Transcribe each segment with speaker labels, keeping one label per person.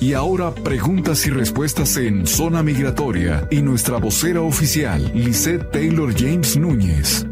Speaker 1: Y ahora preguntas y respuestas en Zona Migratoria y nuestra vocera oficial, Lisette Taylor James Núñez.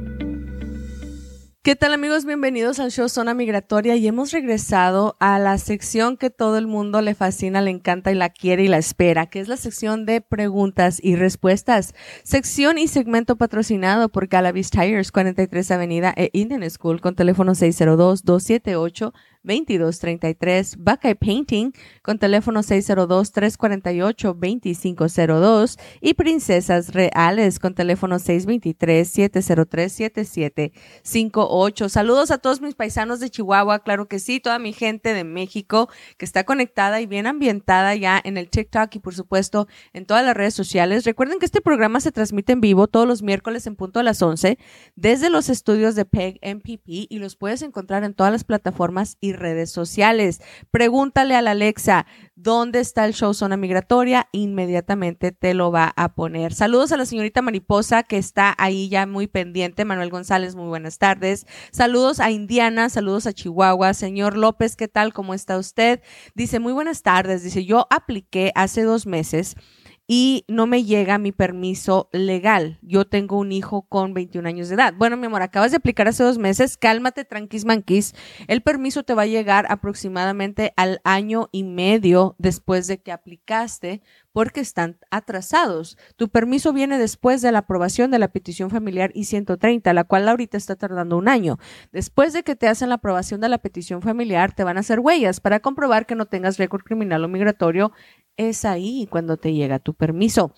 Speaker 2: ¿Qué tal amigos? Bienvenidos al show Zona Migratoria y hemos regresado a la sección que todo el mundo le fascina, le encanta y la quiere y la espera, que es la sección de preguntas y respuestas. Sección y segmento patrocinado por Galavis Tires, 43 Avenida e Indian School con teléfono 602 278 2233, Buckeye Painting con teléfono 602-348-2502 y Princesas Reales con teléfono 623-703-7758. Saludos a todos mis paisanos de Chihuahua, claro que sí, toda mi gente de México que está conectada y bien ambientada ya en el TikTok y por supuesto en todas las redes sociales. Recuerden que este programa se transmite en vivo todos los miércoles en punto a las 11 desde los estudios de PEG MPP y los puedes encontrar en todas las plataformas y redes sociales. Pregúntale a la Alexa, ¿dónde está el show Zona Migratoria? Inmediatamente te lo va a poner. Saludos a la señorita Mariposa que está ahí ya muy pendiente. Manuel González, muy buenas tardes. Saludos a Indiana, saludos a Chihuahua. Señor López, ¿qué tal? ¿Cómo está usted? Dice, muy buenas tardes. Dice, yo apliqué hace dos meses y no me llega mi permiso legal. Yo tengo un hijo con 21 años de edad. Bueno, mi amor, acabas de aplicar hace dos meses. Cálmate, tranquis manquis. El permiso te va a llegar aproximadamente al año y medio después de que aplicaste porque están atrasados. Tu permiso viene después de la aprobación de la petición familiar I-130, la cual ahorita está tardando un año. Después de que te hacen la aprobación de la petición familiar, te van a hacer huellas para comprobar que no tengas récord criminal o migratorio es ahí cuando te llega tu permiso.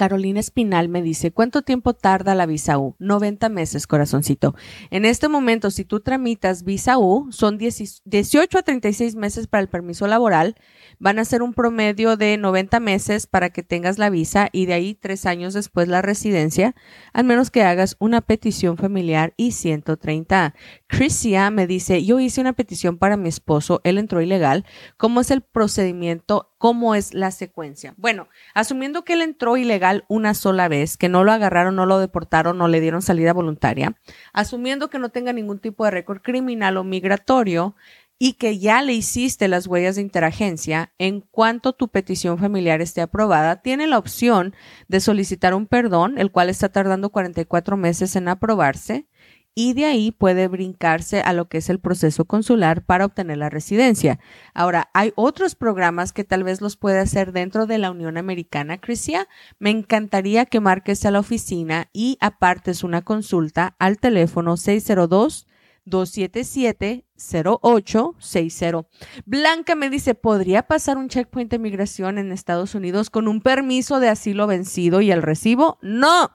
Speaker 2: Carolina Espinal me dice, ¿cuánto tiempo tarda la visa U? 90 meses, corazoncito. En este momento, si tú tramitas visa U, son 18 a 36 meses para el permiso laboral, van a ser un promedio de 90 meses para que tengas la visa y de ahí tres años después la residencia, al menos que hagas una petición familiar y 130. Crisia me dice, yo hice una petición para mi esposo, él entró ilegal. ¿Cómo es el procedimiento ¿Cómo es la secuencia? Bueno, asumiendo que él entró ilegal una sola vez, que no lo agarraron, no lo deportaron, no le dieron salida voluntaria, asumiendo que no tenga ningún tipo de récord criminal o migratorio y que ya le hiciste las huellas de interagencia, en cuanto tu petición familiar esté aprobada, tiene la opción de solicitar un perdón, el cual está tardando 44 meses en aprobarse y de ahí puede brincarse a lo que es el proceso consular para obtener la residencia. Ahora, hay otros programas que tal vez los puede hacer dentro de la Unión Americana, Crisia. Me encantaría que marques a la oficina y apartes una consulta al teléfono 602 277-0860. Blanca me dice, ¿podría pasar un checkpoint de migración en Estados Unidos con un permiso de asilo vencido y el recibo? No,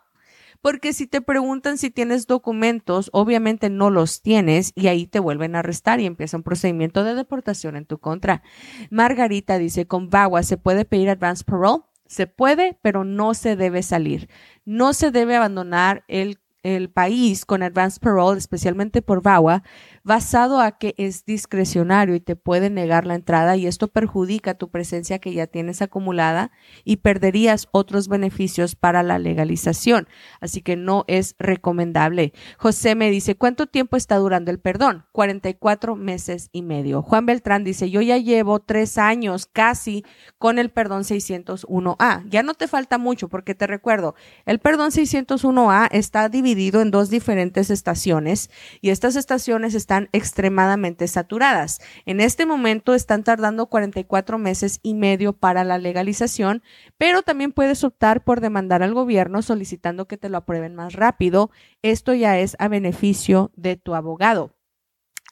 Speaker 2: porque si te preguntan si tienes documentos, obviamente no los tienes y ahí te vuelven a arrestar y empieza un procedimiento de deportación en tu contra. Margarita dice, con VAWA se puede pedir advance parole. Se puede, pero no se debe salir. No se debe abandonar el el país con advance parole, especialmente por VAWA, basado a que es discrecionario y te puede negar la entrada y esto perjudica tu presencia que ya tienes acumulada y perderías otros beneficios para la legalización. Así que no es recomendable. José me dice, ¿cuánto tiempo está durando el perdón? 44 meses y medio. Juan Beltrán dice, yo ya llevo tres años casi con el perdón 601A. Ya no te falta mucho porque te recuerdo, el perdón 601A está dividido en dos diferentes estaciones y estas estaciones están extremadamente saturadas. En este momento están tardando 44 meses y medio para la legalización, pero también puedes optar por demandar al gobierno solicitando que te lo aprueben más rápido. Esto ya es a beneficio de tu abogado.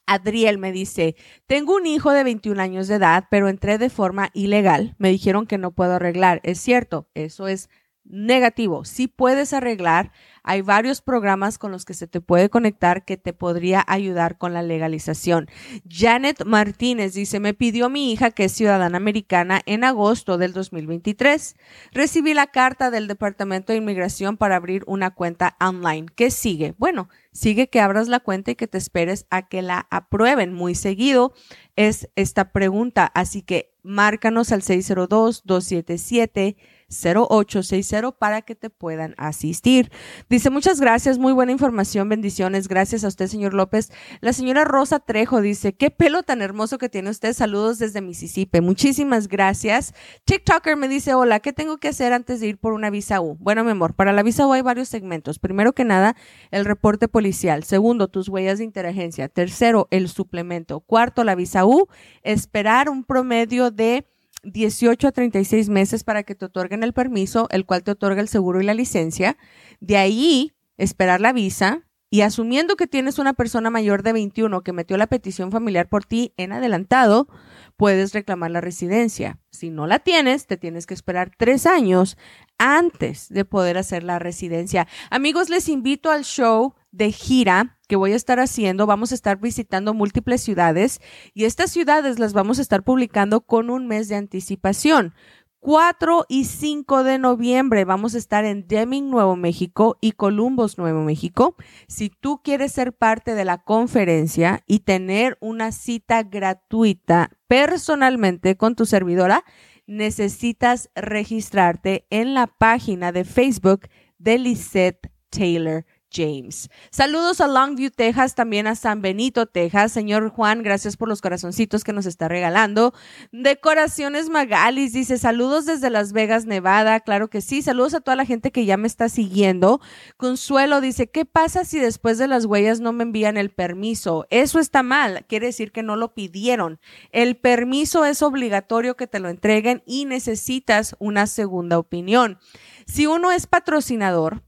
Speaker 2: Adriel me dice, tengo un hijo de 21 años de edad, pero entré de forma ilegal. Me dijeron que no puedo arreglar. Es cierto, eso es negativo. Sí puedes arreglar, hay varios programas con los que se te puede conectar que te podría ayudar con la legalización. Janet Martínez dice, me pidió mi hija que es ciudadana americana en agosto del 2023. Recibí la carta del Departamento de Inmigración para abrir una cuenta online. ¿Qué sigue? Bueno, sigue que abras la cuenta y que te esperes a que la aprueben. Muy seguido es esta pregunta, así que márcanos al 602 277 0860 para que te puedan asistir. Dice, muchas gracias, muy buena información, bendiciones. Gracias a usted, señor López. La señora Rosa Trejo dice, qué pelo tan hermoso que tiene usted. Saludos desde Mississippi. Muchísimas gracias. TikToker me dice, hola, ¿qué tengo que hacer antes de ir por una visa U? Bueno, mi amor, para la visa U hay varios segmentos. Primero que nada, el reporte policial. Segundo, tus huellas de interagencia. Tercero, el suplemento. Cuarto, la visa U. Esperar un promedio de 18 a 36 meses para que te otorguen el permiso, el cual te otorga el seguro y la licencia. De ahí, esperar la visa. Y asumiendo que tienes una persona mayor de 21 que metió la petición familiar por ti en adelantado, puedes reclamar la residencia. Si no la tienes, te tienes que esperar tres años antes de poder hacer la residencia. Amigos, les invito al show de gira que voy a estar haciendo. Vamos a estar visitando múltiples ciudades y estas ciudades las vamos a estar publicando con un mes de anticipación. 4 y 5 de noviembre vamos a estar en Deming, Nuevo México y Columbus, Nuevo México. Si tú quieres ser parte de la conferencia y tener una cita gratuita personalmente con tu servidora, necesitas registrarte en la página de Facebook de Lisette Taylor James. Saludos a Longview, Texas, también a San Benito, Texas. Señor Juan, gracias por los corazoncitos que nos está regalando. Decoraciones Magalis dice, saludos desde Las Vegas, Nevada. Claro que sí, saludos a toda la gente que ya me está siguiendo. Consuelo dice, ¿qué pasa si después de las huellas no me envían el permiso? Eso está mal, quiere decir que no lo pidieron. El permiso es obligatorio que te lo entreguen y necesitas una segunda opinión. Si uno es patrocinador,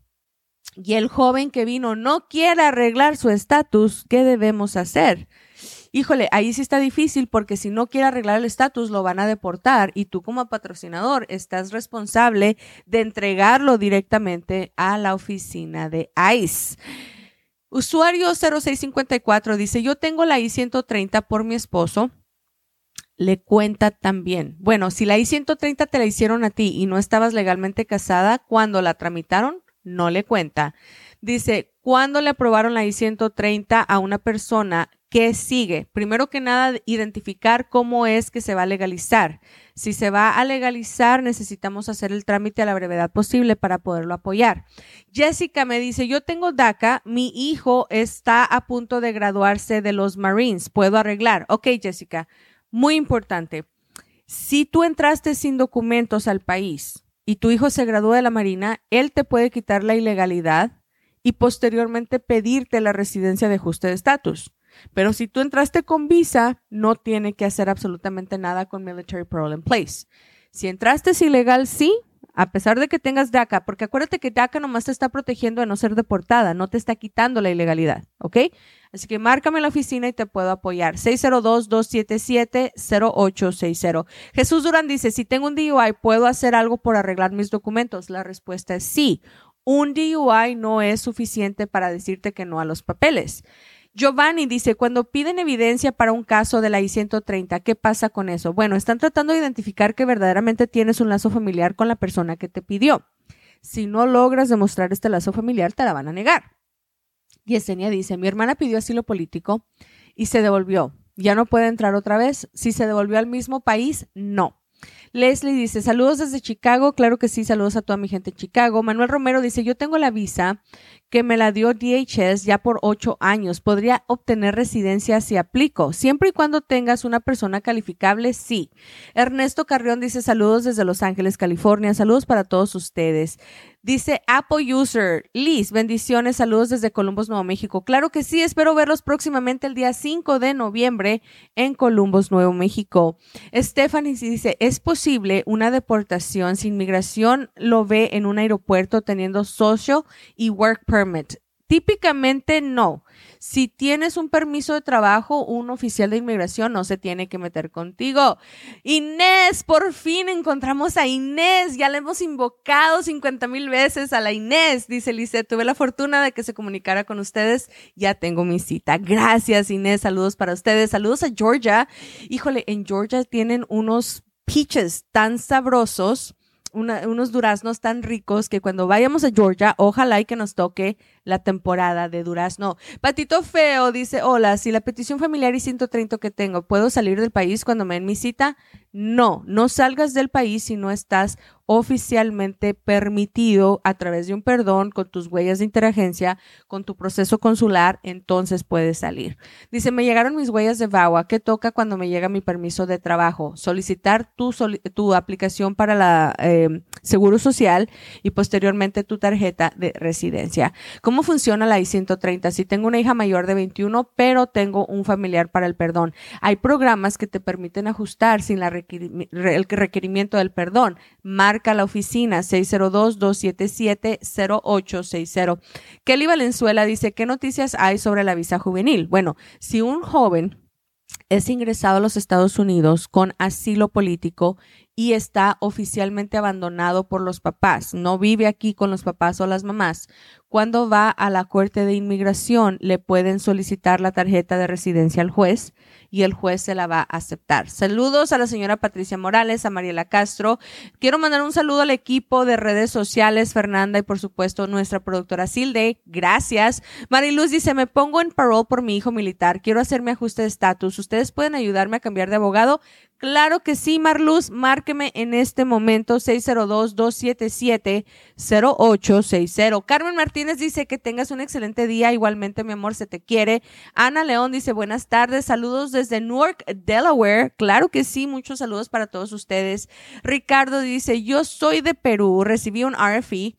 Speaker 2: y el joven que vino no quiere arreglar su estatus, ¿qué debemos hacer? Híjole, ahí sí está difícil porque si no quiere arreglar el estatus lo van a deportar y tú como patrocinador estás responsable de entregarlo directamente a la oficina de ICE. Usuario 0654 dice, yo tengo la I-130 por mi esposo. Le cuenta también. Bueno, si la I-130 te la hicieron a ti y no estabas legalmente casada, cuando la tramitaron, no le cuenta. Dice, ¿cuándo le aprobaron la I-130 a una persona que sigue? Primero que nada, identificar cómo es que se va a legalizar. Si se va a legalizar, necesitamos hacer el trámite a la brevedad posible para poderlo apoyar. Jessica me dice, yo tengo DACA, mi hijo está a punto de graduarse de los Marines, ¿puedo arreglar? Ok, Jessica, muy importante. Si tú entraste sin documentos al país, y tu hijo se gradúa de la Marina, él te puede quitar la ilegalidad y posteriormente pedirte la residencia de ajuste de estatus. Pero si tú entraste con visa, no tiene que hacer absolutamente nada con Military Parole in Place. Si entraste es ilegal, sí, a pesar de que tengas DACA, porque acuérdate que DACA nomás te está protegiendo de no ser deportada, no te está quitando la ilegalidad, ¿ok? Así que márcame la oficina y te puedo apoyar. 602-277-0860. Jesús Durán dice, si tengo un DUI, ¿puedo hacer algo por arreglar mis documentos? La respuesta es sí. Un DUI no es suficiente para decirte que no a los papeles. Giovanni dice, cuando piden evidencia para un caso de la I-130, ¿qué pasa con eso? Bueno, están tratando de identificar que verdaderamente tienes un lazo familiar con la persona que te pidió. Si no logras demostrar este lazo familiar, te la van a negar. Yesenia dice, mi hermana pidió asilo político y se devolvió. ¿Ya no puede entrar otra vez? Si se devolvió al mismo país, no. Leslie dice, saludos desde Chicago. Claro que sí, saludos a toda mi gente en Chicago. Manuel Romero dice, yo tengo la visa que me la dio DHS ya por ocho años. ¿Podría obtener residencia si aplico? Siempre y cuando tengas una persona calificable, sí. Ernesto Carrión dice, saludos desde Los Ángeles, California. Saludos para todos ustedes. Dice Apple User, Liz, bendiciones, saludos desde Columbus, Nuevo México. Claro que sí, espero verlos próximamente el día 5 de noviembre en Columbus, Nuevo México. Stephanie dice, ¿es posible una deportación si inmigración lo ve en un aeropuerto teniendo social y work permit? Típicamente no. Si tienes un permiso de trabajo, un oficial de inmigración no se tiene que meter contigo. Inés, por fin encontramos a Inés. Ya le hemos invocado 50 mil veces a la Inés, dice Lice. Tuve la fortuna de que se comunicara con ustedes. Ya tengo mi cita. Gracias, Inés. Saludos para ustedes. Saludos a Georgia. Híjole, en Georgia tienen unos peaches tan sabrosos. unos duraznos tan ricos que cuando vayamos a Georgia, ojalá y que nos toque la temporada de durazno. Patito Feo dice, hola, si la petición familiar y 130 que tengo, ¿puedo salir del país cuando me den mi cita? No, no salgas del país si no estás oficialmente permitido a través de un perdón con tus huellas de interagencia, con tu proceso consular, entonces puedes salir. Dice, me llegaron mis huellas de VAWA. ¿Qué toca cuando me llega mi permiso de trabajo? Solicitar tu, tu aplicación para la eh, Seguro Social y posteriormente tu tarjeta de residencia. ¿Cómo funciona la I-130? Si tengo una hija mayor de 21, pero tengo un familiar para el perdón. Hay programas que te permiten ajustar sin la el requerimiento del perdón marca la oficina 602-277-0860. Kelly Valenzuela dice, ¿qué noticias hay sobre la visa juvenil? Bueno, si un joven es ingresado a los Estados Unidos con asilo político y está oficialmente abandonado por los papás, no vive aquí con los papás o las mamás, cuando va a la Corte de Inmigración le pueden solicitar la tarjeta de residencia al juez y el juez se la va a aceptar. Saludos a la señora Patricia Morales, a Mariela Castro. Quiero mandar un saludo al equipo de redes sociales, Fernanda y por supuesto nuestra productora Silde. Gracias. Mariluz dice, me pongo en parole por mi hijo militar. Quiero hacerme ajuste de estatus. ¿Ustedes pueden ayudarme a cambiar de abogado? Claro que sí, Marluz. Márqueme en este momento 602-277-0860. Carmen Martínez dice que tengas un excelente día. Igualmente, mi amor, se te quiere. Ana León dice buenas tardes. Saludos desde Newark, Delaware. Claro que sí. Muchos saludos para todos ustedes. Ricardo dice yo soy de Perú. Recibí un RFE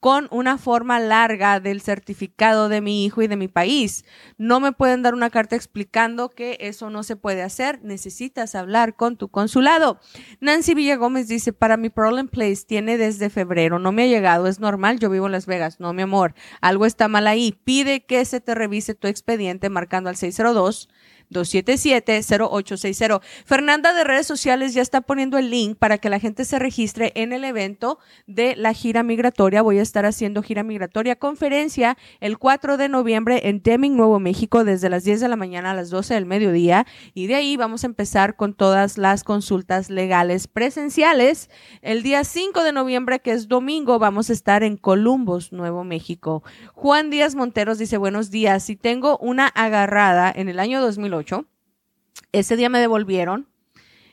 Speaker 2: con una forma larga del certificado de mi hijo y de mi país. No me pueden dar una carta explicando que eso no se puede hacer. Necesitas hablar con tu consulado. Nancy Villagómez dice, para mi Problem Place tiene desde febrero. No me ha llegado. Es normal. Yo vivo en Las Vegas. No, mi amor. Algo está mal ahí. Pide que se te revise tu expediente marcando al 602 277-0860. Fernanda de redes sociales ya está poniendo el link para que la gente se registre en el evento de la gira migratoria. Voy a estar haciendo gira migratoria conferencia el 4 de noviembre en Deming, Nuevo México, desde las 10 de la mañana a las 12 del mediodía. Y de ahí vamos a empezar con todas las consultas legales presenciales. El día 5 de noviembre, que es domingo, vamos a estar en Columbus, Nuevo México. Juan Díaz Monteros dice, buenos días. Si tengo una agarrada en el año 2008, ese día me devolvieron,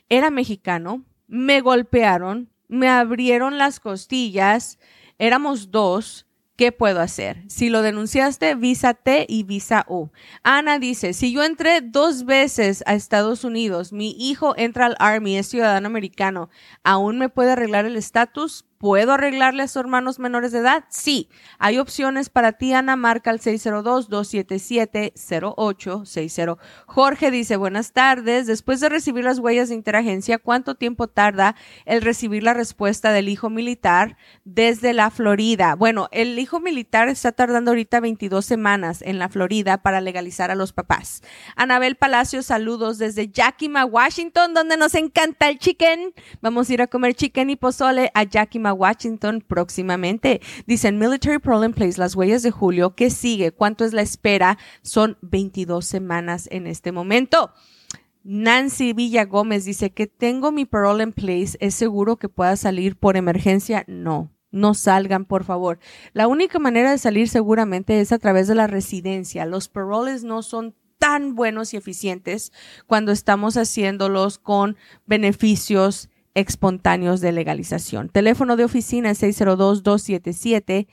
Speaker 2: era mexicano, me golpearon, me abrieron las costillas, éramos dos. ¿Qué puedo hacer? Si lo denunciaste, visa T y visa U. Ana dice, si yo entré dos veces a Estados Unidos, mi hijo entra al Army, es ciudadano americano, ¿aún me puede arreglar el estatus? ¿Puedo arreglarle a sus hermanos menores de edad? Sí. Hay opciones para ti, Ana. Marca al 602-277-0860. Jorge dice, buenas tardes. Después de recibir las huellas de interagencia, ¿cuánto tiempo tarda el recibir la respuesta del hijo militar desde la Florida? Bueno, el hijo militar está tardando ahorita 22 semanas en la Florida para legalizar a los papás. Anabel Palacio, saludos desde Yakima, Washington, donde nos encanta el chicken. Vamos a ir a comer chicken y pozole a Yakima Washington próximamente. Dicen Military Problem Place, las huellas de julio. ¿Qué sigue? ¿Cuánto es la espera? Son 22 semanas en este momento. Nancy Villa Gómez dice que tengo mi parole en place. ¿Es seguro que pueda salir por emergencia? No. No salgan, por favor. La única manera de salir seguramente es a través de la residencia. Los paroles no son tan buenos y eficientes cuando estamos haciéndolos con beneficios espontáneos de legalización. Teléfono de oficina es 602-277-0860,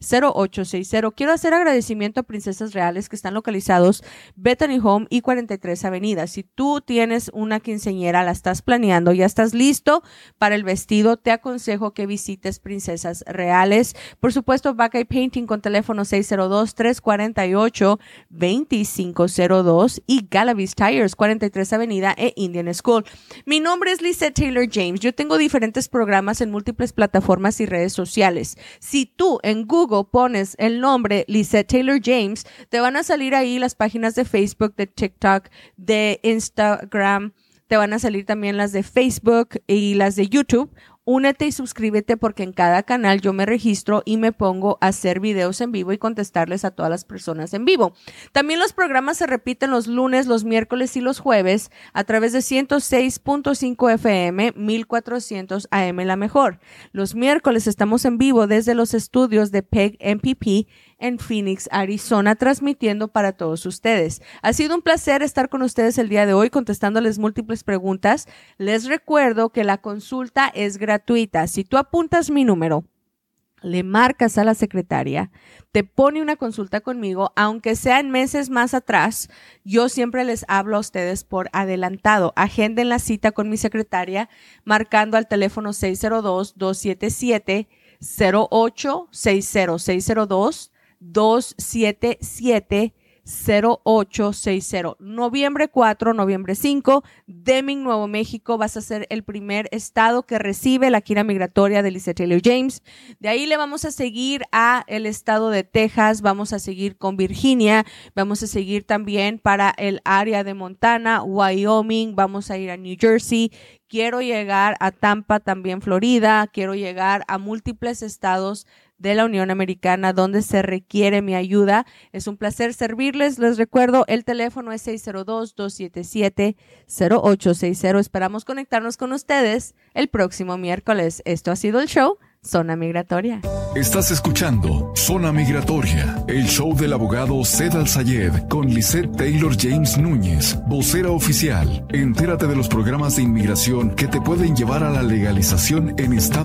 Speaker 2: 602-277-0860. Quiero hacer agradecimiento a Princesas Reales que están localizados Bethany Home y 43 Avenida. Si tú tienes una quinceñera, la estás planeando, ya estás listo para el vestido, te aconsejo que visites Princesas Reales. Por supuesto, Buckeye Painting con teléfono 602-348-2502 y Galavis Tires 43 Avenida e Indian School. Mi nombre es Lisa Taylor James. Yo tengo diferentes programas en múltiples plataformas y redes sociales. Si tú en Google pones el nombre Lisa Taylor James, te van a salir ahí las páginas de Facebook, de TikTok, de Instagram, te van a salir también las de Facebook y las de YouTube Únete y suscríbete porque en cada canal yo me registro y me pongo a hacer videos en vivo y contestarles a todas las personas en vivo. También los programas se repiten los lunes, los miércoles y los jueves a través de 106.5 FM, 1400 AM La Mejor. Los miércoles estamos en vivo desde los estudios de PEG MPP en Phoenix, Arizona, transmitiendo para todos ustedes. Ha sido un placer estar con ustedes el día de hoy contestándoles múltiples preguntas. Les recuerdo que la consulta es gratuita. Si tú apuntas mi número, le marcas a la secretaria, te pone una consulta conmigo, aunque sea en meses más atrás, yo siempre les hablo a ustedes por adelantado. Agenden la cita con mi secretaria marcando al teléfono 602-277 0860 602 277 0860. Noviembre 4, noviembre 5, Deming, Nuevo México, vas a ser el primer estado que recibe la gira migratoria de Lisa Taylor James. De ahí le vamos a seguir a el estado de Texas, vamos a seguir con Virginia, vamos a seguir también para el área de Montana, Wyoming, vamos a ir a New Jersey. Quiero llegar a Tampa, también Florida, quiero llegar a múltiples estados de la Unión Americana donde se requiere mi ayuda. Es un placer servirles. Les recuerdo, el teléfono es 602-277-0860. Esperamos conectarnos con ustedes el próximo miércoles. Esto ha sido el show. Zona Migratoria.
Speaker 1: Estás escuchando Zona Migratoria, el show del abogado Zed Al Sayed con Lisette Taylor James Núñez, vocera oficial. Entérate de los programas de inmigración que te pueden llevar a la legalización en Estados